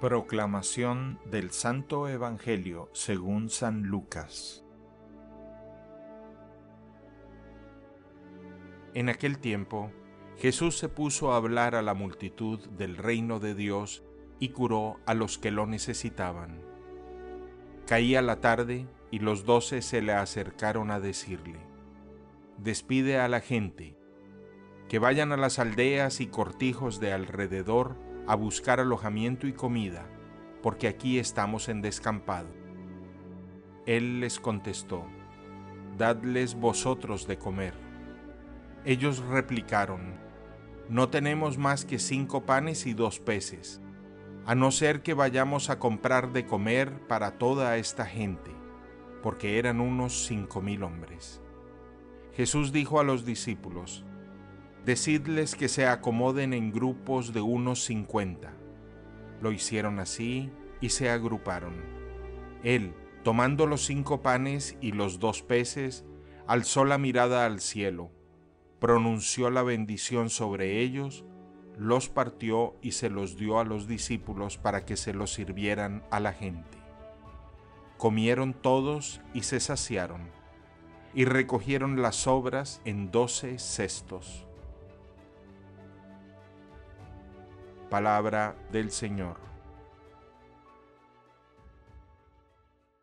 Proclamación del Santo Evangelio según San Lucas En aquel tiempo, Jesús se puso a hablar a la multitud del reino de Dios y curó a los que lo necesitaban. Caía la tarde y los doce se le acercaron a decirle, Despide a la gente, que vayan a las aldeas y cortijos de alrededor a buscar alojamiento y comida, porque aquí estamos en descampado. Él les contestó, Dadles vosotros de comer. Ellos replicaron, No tenemos más que cinco panes y dos peces, a no ser que vayamos a comprar de comer para toda esta gente, porque eran unos cinco mil hombres. Jesús dijo a los discípulos, Decidles que se acomoden en grupos de unos cincuenta. Lo hicieron así y se agruparon. Él, tomando los cinco panes y los dos peces, alzó la mirada al cielo, pronunció la bendición sobre ellos, los partió y se los dio a los discípulos para que se los sirvieran a la gente. Comieron todos y se saciaron, y recogieron las sobras en doce cestos. Palabra del Señor.